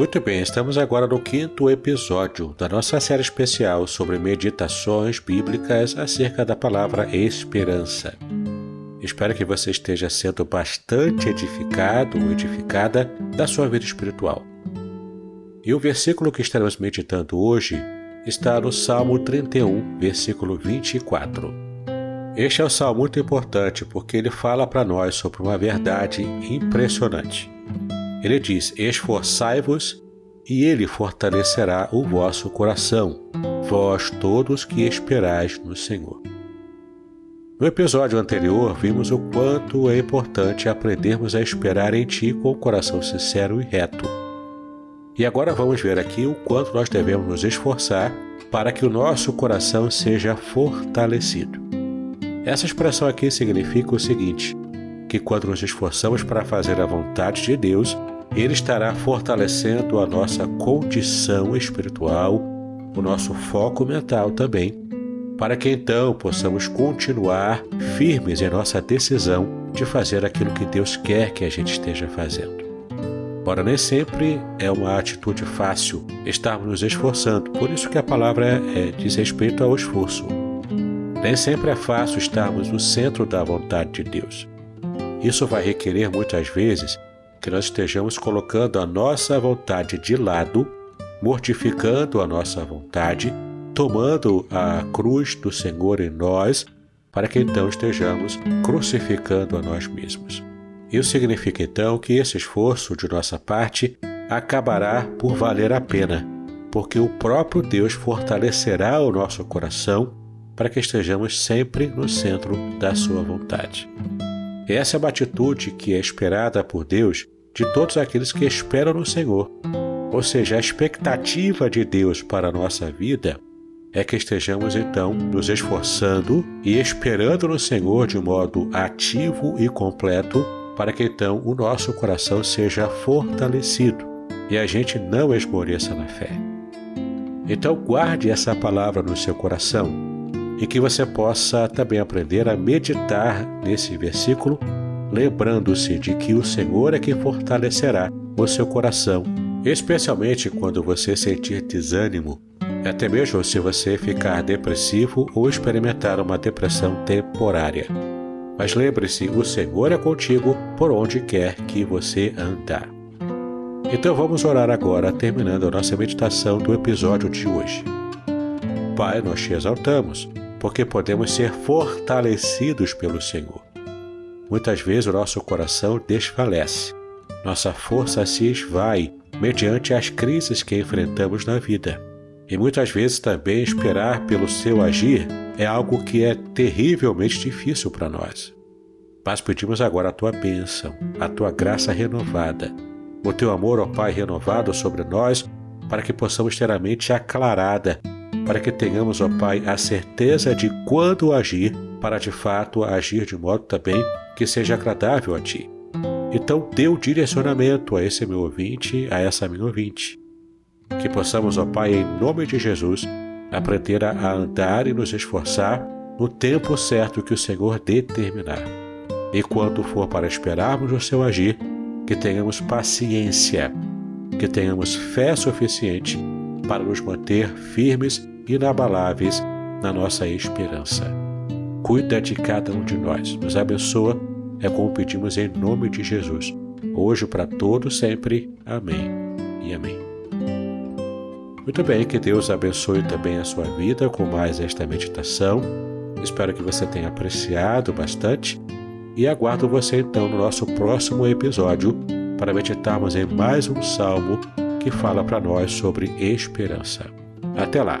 Muito bem, estamos agora no quinto episódio da nossa série especial sobre meditações bíblicas acerca da palavra esperança. Espero que você esteja sendo bastante edificado ou edificada da sua vida espiritual. E o versículo que estaremos meditando hoje está no Salmo 31, versículo 24. Este é um salmo muito importante porque ele fala para nós sobre uma verdade impressionante. Ele diz: Esforçai-vos, e ele fortalecerá o vosso coração, vós todos que esperais no Senhor. No episódio anterior, vimos o quanto é importante aprendermos a esperar em Ti com o coração sincero e reto. E agora vamos ver aqui o quanto nós devemos nos esforçar para que o nosso coração seja fortalecido. Essa expressão aqui significa o seguinte: que quando nos esforçamos para fazer a vontade de Deus, Ele estará fortalecendo a nossa condição espiritual, o nosso foco mental também, para que então possamos continuar firmes em nossa decisão de fazer aquilo que Deus quer que a gente esteja fazendo. Ora, nem sempre é uma atitude fácil estarmos nos esforçando, por isso que a palavra é, diz respeito ao esforço. Nem sempre é fácil estarmos no centro da vontade de Deus. Isso vai requerer muitas vezes que nós estejamos colocando a nossa vontade de lado, mortificando a nossa vontade, tomando a cruz do Senhor em nós, para que então estejamos crucificando a nós mesmos. Isso significa então que esse esforço de nossa parte acabará por valer a pena, porque o próprio Deus fortalecerá o nosso coração para que estejamos sempre no centro da Sua vontade. Essa é uma atitude que é esperada por Deus de todos aqueles que esperam no Senhor. Ou seja, a expectativa de Deus para a nossa vida é que estejamos então nos esforçando e esperando no Senhor de modo ativo e completo, para que então o nosso coração seja fortalecido e a gente não esmoreça na fé. Então guarde essa palavra no seu coração e que você possa também aprender a meditar nesse versículo, lembrando-se de que o Senhor é que fortalecerá o seu coração, especialmente quando você sentir desânimo, até mesmo se você ficar depressivo ou experimentar uma depressão temporária. Mas lembre-se, o Senhor é contigo por onde quer que você andar. Então vamos orar agora, terminando a nossa meditação do episódio de hoje. Pai, nós te exaltamos porque podemos ser fortalecidos pelo Senhor. Muitas vezes o nosso coração desfalece, nossa força se esvai mediante as crises que enfrentamos na vida. E muitas vezes também esperar pelo seu agir é algo que é terrivelmente difícil para nós. Mas pedimos agora a tua bênção, a tua graça renovada, o teu amor, ó Pai, renovado sobre nós, para que possamos ter a mente aclarada para que tenhamos, ó Pai, a certeza de quando agir, para de fato agir de modo também que seja agradável a Ti. Então, dê o direcionamento a esse meu ouvinte, a essa minha ouvinte. Que possamos, ó Pai, em nome de Jesus, aprender a andar e nos esforçar no tempo certo que o Senhor determinar. E quando for para esperarmos o seu agir, que tenhamos paciência, que tenhamos fé suficiente para nos manter firmes inabaláveis na nossa esperança. Cuida de cada um de nós, nos abençoa, é como pedimos em nome de Jesus, hoje para todos sempre. Amém e amém. Muito bem, que Deus abençoe também a sua vida com mais esta meditação. Espero que você tenha apreciado bastante e aguardo você então no nosso próximo episódio para meditarmos em mais um salmo que fala para nós sobre esperança. Até lá!